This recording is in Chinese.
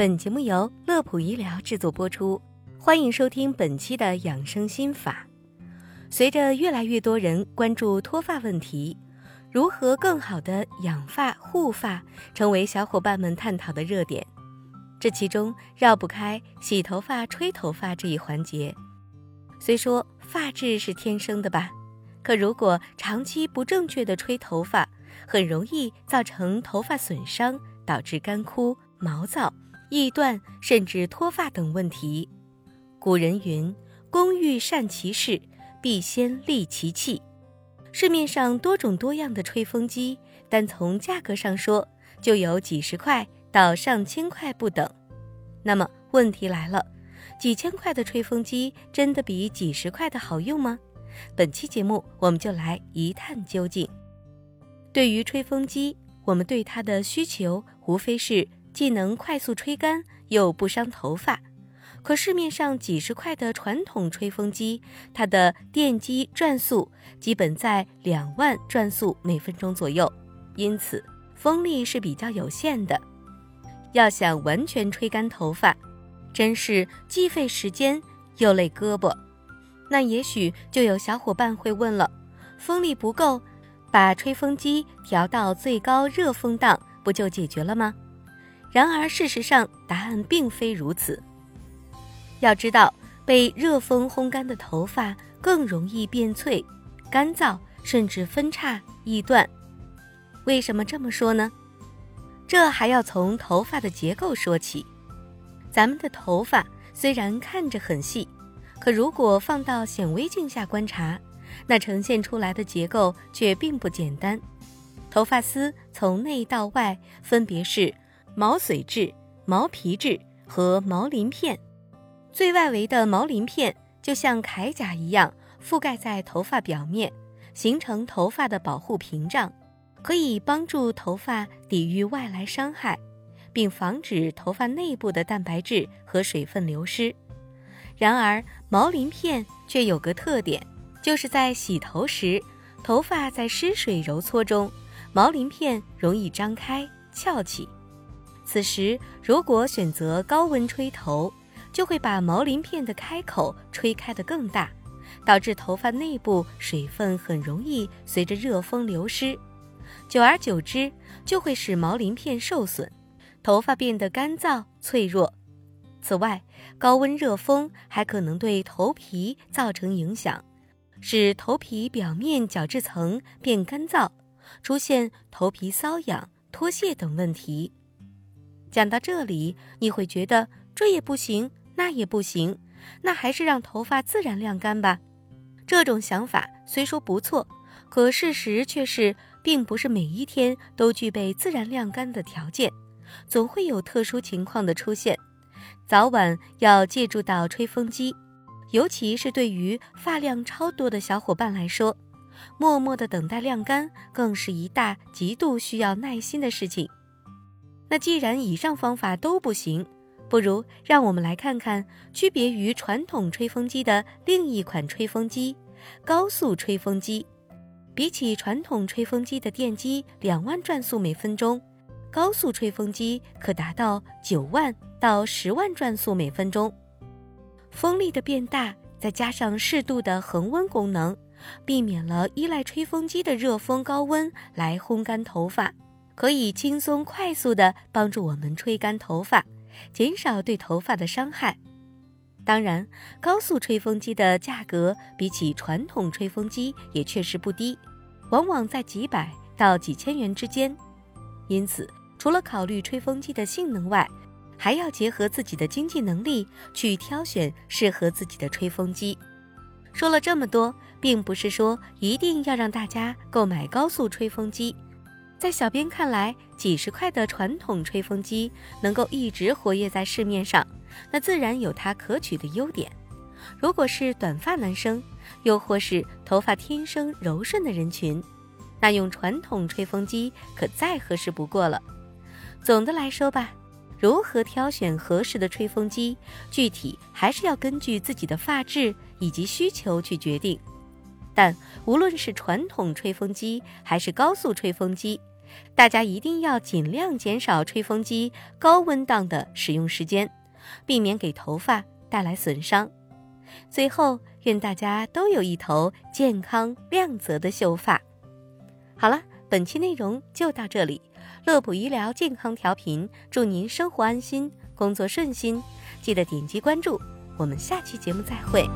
本节目由乐普医疗制作播出，欢迎收听本期的养生心法。随着越来越多人关注脱发问题，如何更好的养发护发，成为小伙伴们探讨的热点。这其中绕不开洗头发、吹头发这一环节。虽说发质是天生的吧，可如果长期不正确的吹头发，很容易造成头发损伤，导致干枯、毛躁。易断甚至脱发等问题。古人云：“工欲善其事，必先利其器。”市面上多种多样的吹风机，单从价格上说，就有几十块到上千块不等。那么问题来了，几千块的吹风机真的比几十块的好用吗？本期节目我们就来一探究竟。对于吹风机，我们对它的需求无非是。既能快速吹干，又不伤头发。可市面上几十块的传统吹风机，它的电机转速基本在两万转速每分钟左右，因此风力是比较有限的。要想完全吹干头发，真是既费时间又累胳膊。那也许就有小伙伴会问了：风力不够，把吹风机调到最高热风档，不就解决了吗？然而，事实上，答案并非如此。要知道，被热风烘干的头发更容易变脆、干燥，甚至分叉易断。为什么这么说呢？这还要从头发的结构说起。咱们的头发虽然看着很细，可如果放到显微镜下观察，那呈现出来的结构却并不简单。头发丝从内到外分别是。毛髓质、毛皮质和毛鳞片，最外围的毛鳞片就像铠甲一样覆盖在头发表面，形成头发的保护屏障，可以帮助头发抵御外来伤害，并防止头发内部的蛋白质和水分流失。然而，毛鳞片却有个特点，就是在洗头时，头发在湿水揉搓中，毛鳞片容易张开翘起。此时，如果选择高温吹头，就会把毛鳞片的开口吹开得更大，导致头发内部水分很容易随着热风流失，久而久之就会使毛鳞片受损，头发变得干燥脆弱。此外，高温热风还可能对头皮造成影响，使头皮表面角质层变干燥，出现头皮瘙痒、脱屑等问题。讲到这里，你会觉得这也不行，那也不行，那还是让头发自然晾干吧。这种想法虽说不错，可事实却是，并不是每一天都具备自然晾干的条件，总会有特殊情况的出现，早晚要借助到吹风机。尤其是对于发量超多的小伙伴来说，默默的等待晾干，更是一大极度需要耐心的事情。那既然以上方法都不行，不如让我们来看看区别于传统吹风机的另一款吹风机——高速吹风机。比起传统吹风机的电机两万转速每分钟，高速吹风机可达到九万到十万转速每分钟。风力的变大，再加上适度的恒温功能，避免了依赖吹风机的热风高温来烘干头发。可以轻松快速地帮助我们吹干头发，减少对头发的伤害。当然，高速吹风机的价格比起传统吹风机也确实不低，往往在几百到几千元之间。因此，除了考虑吹风机的性能外，还要结合自己的经济能力去挑选适合自己的吹风机。说了这么多，并不是说一定要让大家购买高速吹风机。在小编看来，几十块的传统吹风机能够一直活跃在市面上，那自然有它可取的优点。如果是短发男生，又或是头发天生柔顺的人群，那用传统吹风机可再合适不过了。总的来说吧，如何挑选合适的吹风机，具体还是要根据自己的发质以及需求去决定。但无论是传统吹风机还是高速吹风机，大家一定要尽量减少吹风机高温档的使用时间，避免给头发带来损伤。最后，愿大家都有一头健康亮泽的秀发。好了，本期内容就到这里。乐普医疗健康调频，祝您生活安心，工作顺心。记得点击关注，我们下期节目再会。